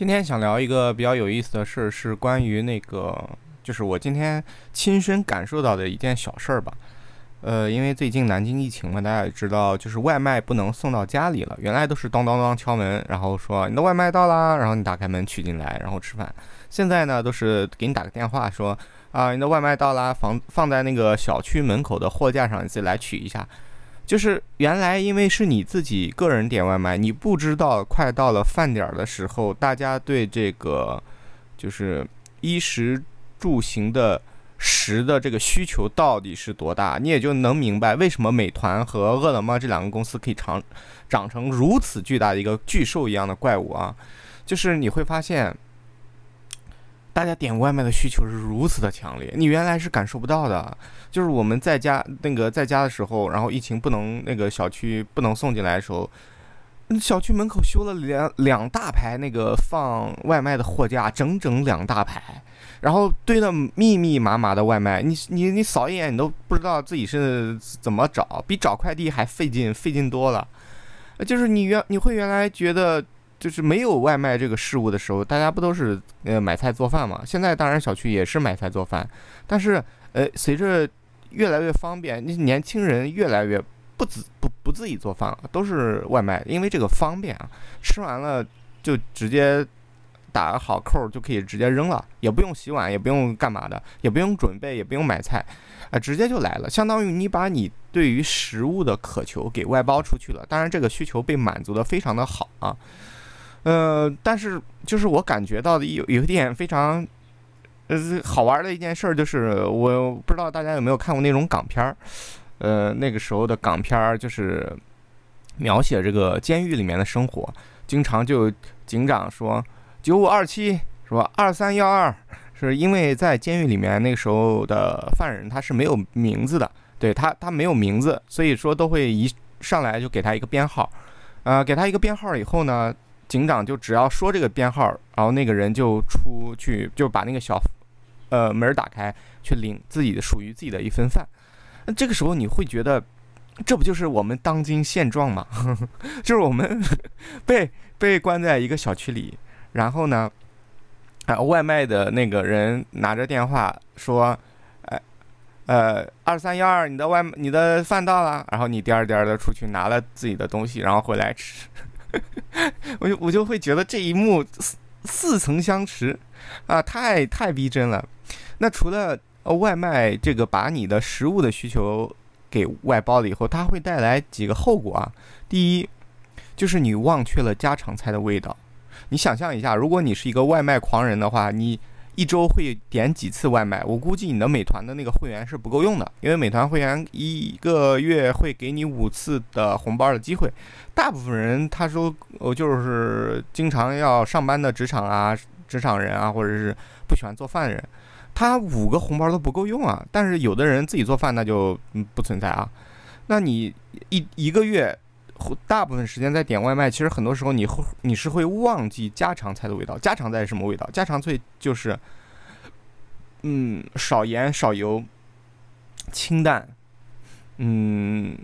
今天想聊一个比较有意思的事儿，是关于那个，就是我今天亲身感受到的一件小事儿吧。呃，因为最近南京疫情嘛，大家也知道，就是外卖不能送到家里了。原来都是当当当敲门，然后说你的外卖到啦，然后你打开门取进来，然后吃饭。现在呢，都是给你打个电话说啊，你的外卖到啦，放放在那个小区门口的货架上，你自己来取一下。就是原来因为是你自己个人点外卖，你不知道快到了饭点儿的时候，大家对这个就是衣食住行的。食的这个需求到底是多大，你也就能明白为什么美团和饿了么这两个公司可以长长成如此巨大的一个巨兽一样的怪物啊！就是你会发现，大家点外卖的需求是如此的强烈，你原来是感受不到的。就是我们在家那个在家的时候，然后疫情不能那个小区不能送进来的时候。小区门口修了两两大排那个放外卖的货架，整整两大排，然后堆的密密麻麻的外卖，你你你扫一眼，你都不知道自己是怎么找，比找快递还费劲，费劲多了。就是你原你会原来觉得就是没有外卖这个事物的时候，大家不都是呃买菜做饭嘛？现在当然小区也是买菜做饭，但是呃随着越来越方便，你年轻人越来越。不自不不自己做饭了，都是外卖，因为这个方便啊。吃完了就直接打好扣就可以直接扔了，也不用洗碗，也不用干嘛的，也不用准备，也不用买菜，啊，直接就来了。相当于你把你对于食物的渴求给外包出去了。当然，这个需求被满足的非常的好啊。呃，但是就是我感觉到的有有一点非常呃好玩的一件事，就是我不知道大家有没有看过那种港片儿。呃，那个时候的港片儿就是描写这个监狱里面的生活，经常就警长说九五二七是吧？二三幺二，是因为在监狱里面那个时候的犯人他是没有名字的，对他他没有名字，所以说都会一上来就给他一个编号，呃，给他一个编号以后呢，警长就只要说这个编号，然后那个人就出去就把那个小呃门打开，去领自己的属于自己的一份饭。那这个时候你会觉得，这不就是我们当今现状吗？就是我们被被关在一个小区里，然后呢，啊，外卖的那个人拿着电话说，哎，呃，二三幺二，你的外你的饭到了，然后你颠儿颠儿的出去拿了自己的东西，然后回来吃，我就我就会觉得这一幕似似曾相识啊，太太逼真了。那除了。呃，外卖这个把你的食物的需求给外包了以后，它会带来几个后果啊？第一，就是你忘却了家常菜的味道。你想象一下，如果你是一个外卖狂人的话，你一周会点几次外卖？我估计你的美团的那个会员是不够用的，因为美团会员一个月会给你五次的红包的机会。大部分人他说，我就是经常要上班的职场啊，职场人啊，或者是不喜欢做饭的人。他五个红包都不够用啊！但是有的人自己做饭，那就不存在啊。那你一一个月大部分时间在点外卖，其实很多时候你会你是会忘记家常菜的味道。家常菜是什么味道？家常菜就是，嗯，少盐少油，清淡，嗯，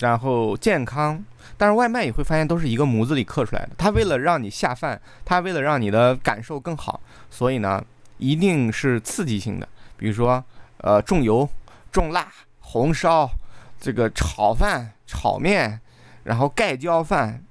然后健康。但是外卖你会发现都是一个模子里刻出来的。他为了让你下饭，他为了让你的感受更好，所以呢。一定是刺激性的，比如说，呃，重油、重辣、红烧，这个炒饭、炒面，然后盖浇饭，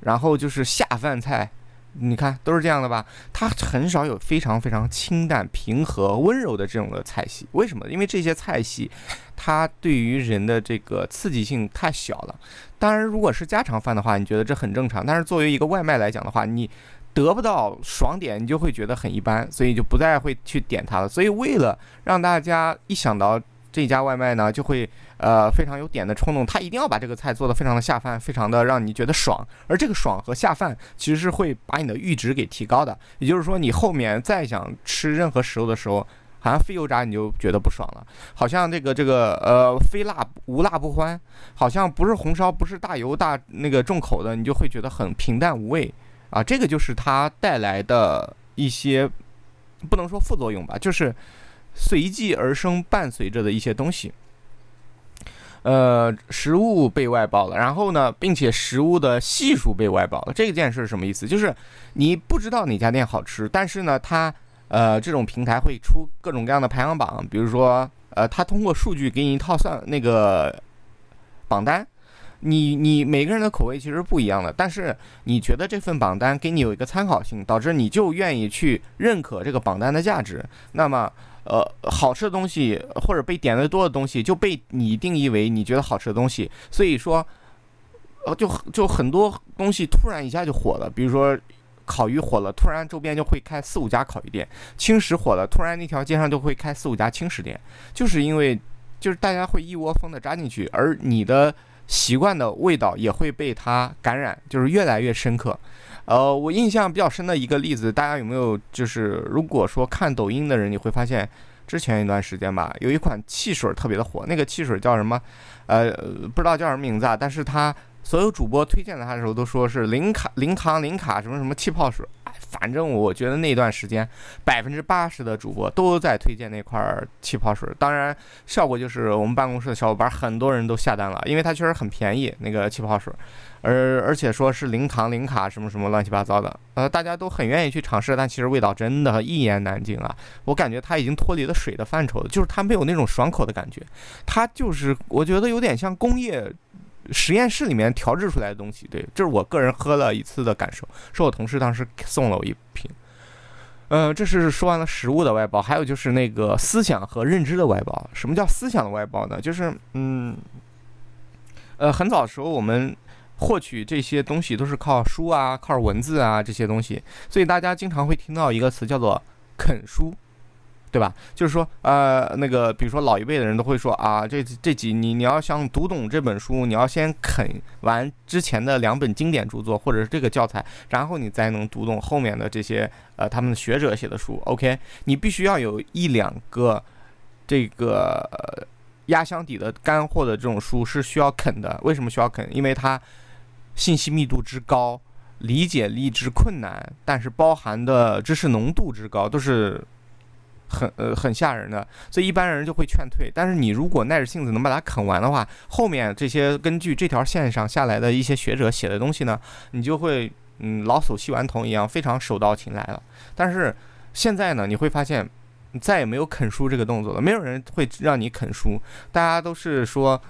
然后就是下饭菜，你看都是这样的吧？它很少有非常非常清淡、平和、温柔的这种的菜系。为什么？因为这些菜系，它对于人的这个刺激性太小了。当然，如果是家常饭的话，你觉得这很正常。但是作为一个外卖来讲的话，你。得不到爽点，你就会觉得很一般，所以就不再会去点它了。所以为了让大家一想到这家外卖呢，就会呃非常有点的冲动，他一定要把这个菜做的非常的下饭，非常的让你觉得爽。而这个爽和下饭其实是会把你的阈值给提高的。也就是说，你后面再想吃任何食物的时候，好像非油炸你就觉得不爽了，好像这个这个呃非辣无辣不欢，好像不是红烧不是大油大那个重口的，你就会觉得很平淡无味。啊，这个就是它带来的一些，不能说副作用吧，就是随即而生伴随着的一些东西。呃，食物被外包了，然后呢，并且食物的系数被外包了。这件事什么意思？就是你不知道哪家店好吃，但是呢，它呃这种平台会出各种各样的排行榜，比如说呃，它通过数据给你一套算那个榜单。你你每个人的口味其实不一样的，但是你觉得这份榜单给你有一个参考性，导致你就愿意去认可这个榜单的价值。那么，呃，好吃的东西或者被点的多的东西就被你定义为你觉得好吃的东西。所以说，呃，就就很多东西突然一下就火了，比如说烤鱼火了，突然周边就会开四五家烤鱼店；轻食火了，突然那条街上就会开四五家轻食店，就是因为就是大家会一窝蜂的扎进去，而你的。习惯的味道也会被它感染，就是越来越深刻。呃，我印象比较深的一个例子，大家有没有？就是如果说看抖音的人，你会发现之前一段时间吧，有一款汽水特别的火，那个汽水叫什么？呃，不知道叫什么名字啊，但是它。所有主播推荐它的时候都说是零卡、零糖、零卡什么什么气泡水，哎，反正我觉得那段时间百分之八十的主播都在推荐那块气泡水。当然，效果就是我们办公室的小伙伴很多人都下单了，因为它确实很便宜那个气泡水，而而且说是零糖、零卡什么什么乱七八糟的，呃，大家都很愿意去尝试，但其实味道真的一言难尽啊！我感觉它已经脱离了水的范畴，就是它没有那种爽口的感觉，它就是我觉得有点像工业。实验室里面调制出来的东西，对，这是我个人喝了一次的感受，是我同事当时送了我一瓶。呃，这是说完了食物的外包，还有就是那个思想和认知的外包。什么叫思想的外包呢？就是，嗯，呃，很早的时候我们获取这些东西都是靠书啊，靠文字啊这些东西，所以大家经常会听到一个词叫做“啃书”。对吧？就是说，呃，那个，比如说老一辈的人都会说啊，这这几你你要想读懂这本书，你要先啃完之前的两本经典著作，或者是这个教材，然后你才能读懂后面的这些呃他们的学者写的书。OK，你必须要有一两个这个压箱底的干货的这种书是需要啃的。为什么需要啃？因为它信息密度之高，理解力之困难，但是包含的知识浓度之高，都是。很呃很吓人的，所以一般人就会劝退。但是你如果耐着性子能把它啃完的话，后面这些根据这条线上下来的一些学者写的东西呢，你就会嗯老叟吸顽童一样，非常手到擒来了。但是现在呢，你会发现再也没有啃书这个动作了，没有人会让你啃书，大家都是说。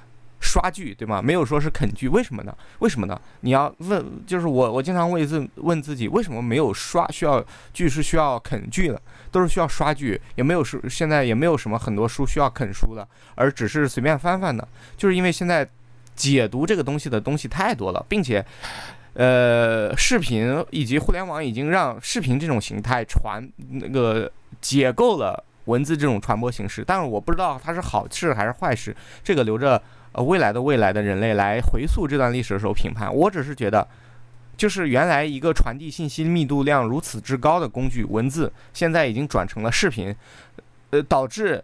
刷剧对吗？没有说是啃剧，为什么呢？为什么呢？你要问，就是我，我经常问自问自己，为什么没有刷需要剧是需要啃剧的，都是需要刷剧，也没有书，现在也没有什么很多书需要啃书的，而只是随便翻翻的，就是因为现在解读这个东西的东西太多了，并且，呃，视频以及互联网已经让视频这种形态传那个解构了文字这种传播形式，但是我不知道它是好事还是坏事，这个留着。呃，未来的未来的人类来回溯这段历史的时候评判，我只是觉得，就是原来一个传递信息密度量如此之高的工具文字，现在已经转成了视频，呃，导致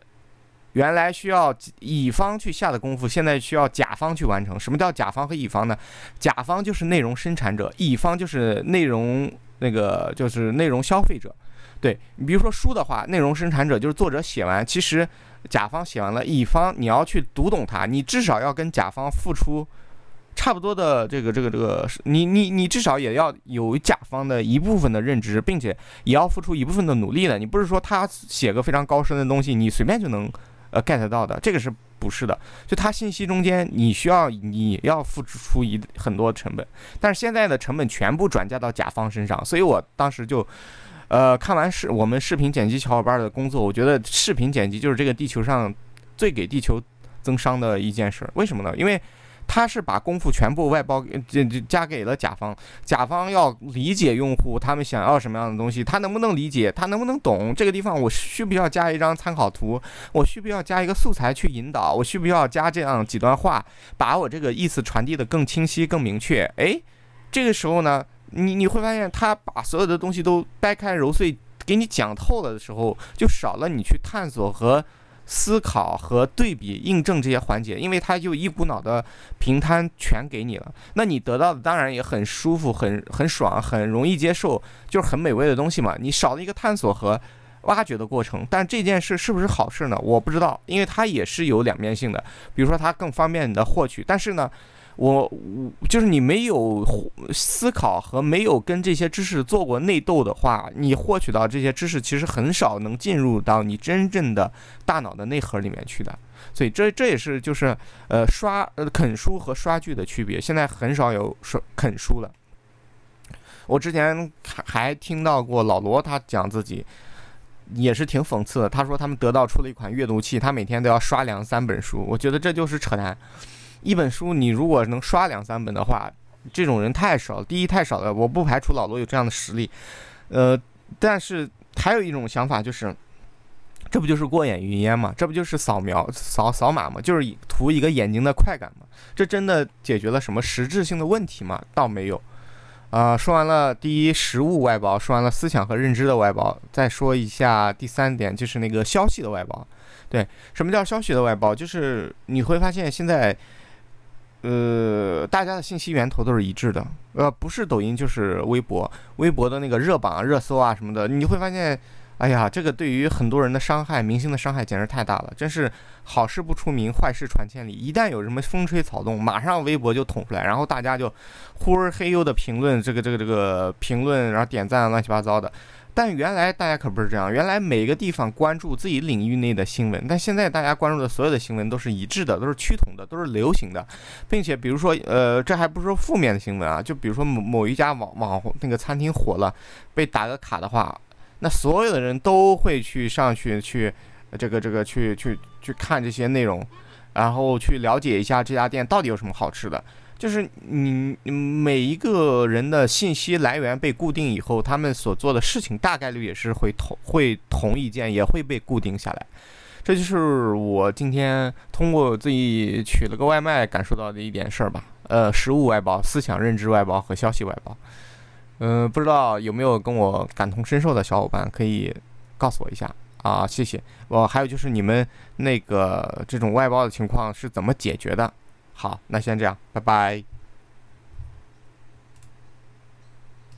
原来需要乙方去下的功夫，现在需要甲方去完成。什么叫甲方和乙方呢？甲方就是内容生产者，乙方就是内容那个就是内容消费者。对你比如说书的话，内容生产者就是作者写完，其实。甲方写完了，乙方你要去读懂它，你至少要跟甲方付出差不多的这个这个这个，你你你至少也要有甲方的一部分的认知，并且也要付出一部分的努力的。你不是说他写个非常高深的东西，你随便就能呃 get 到的，这个是不是的？就他信息中间，你需要你要付出一很多成本，但是现在的成本全部转嫁到甲方身上，所以我当时就。呃，看完视我们视频剪辑小伙伴的工作，我觉得视频剪辑就是这个地球上最给地球增伤的一件事。为什么呢？因为他是把功夫全部外包，这这加给了甲方。甲方要理解用户他们想要什么样的东西，他能不能理解，他能不能懂这个地方，我需不需要加一张参考图，我需不需要加一个素材去引导，我需不需要加这样几段话，把我这个意思传递的更清晰、更明确。哎，这个时候呢？你你会发现，他把所有的东西都掰开揉碎给你讲透了的时候，就少了你去探索和思考和对比印证这些环节，因为他就一股脑的平摊全给你了。那你得到的当然也很舒服、很很爽、很容易接受，就是很美味的东西嘛。你少了一个探索和挖掘的过程。但这件事是不是好事呢？我不知道，因为它也是有两面性的。比如说，它更方便你的获取，但是呢，我我就是你没有思考和没有跟这些知识做过内斗的话，你获取到这些知识其实很少能进入到你真正的大脑的内核里面去的。所以这这也是就是呃刷呃啃书和刷剧的区别。现在很少有刷啃书了。我之前还还听到过老罗他讲自己也是挺讽刺的。他说他们得到出了一款阅读器，他每天都要刷两三本书。我觉得这就是扯淡。一本书你如果能刷两三本的话，这种人太少。第一太少了，我不排除老罗有这样的实力。呃，但是还有一种想法就是。这不就是过眼云烟吗？这不就是扫描扫扫码吗？就是图一个眼睛的快感吗？这真的解决了什么实质性的问题吗？倒没有。啊，说完了第一实物外包，说完了思想和认知的外包，再说一下第三点，就是那个消息的外包。对，什么叫消息的外包？就是你会发现现在，呃，大家的信息源头都是一致的，呃，不是抖音就是微博，微博的那个热榜、热搜啊什么的，你会发现。哎呀，这个对于很多人的伤害，明星的伤害简直太大了，真是好事不出名，坏事传千里。一旦有什么风吹草动，马上微博就捅出来，然后大家就呼儿嘿呦的评论这个这个这个评论，然后点赞乱七八糟的。但原来大家可不是这样，原来每个地方关注自己领域内的新闻，但现在大家关注的所有的新闻都是一致的，都是趋同的，都是流行的，并且比如说，呃，这还不是说负面的新闻啊，就比如说某某一家网网红那个餐厅火了，被打个卡的话。那所有的人都会去上去去，这个这个去去去看这些内容，然后去了解一下这家店到底有什么好吃的。就是你每一个人的信息来源被固定以后，他们所做的事情大概率也是会同会同一件，也会被固定下来。这就是我今天通过自己取了个外卖感受到的一点事儿吧。呃，食物外包、思想认知外包和消息外包。嗯，不知道有没有跟我感同身受的小伙伴可以告诉我一下啊？谢谢。我还有就是你们那个这种外包的情况是怎么解决的？好，那先这样，拜拜。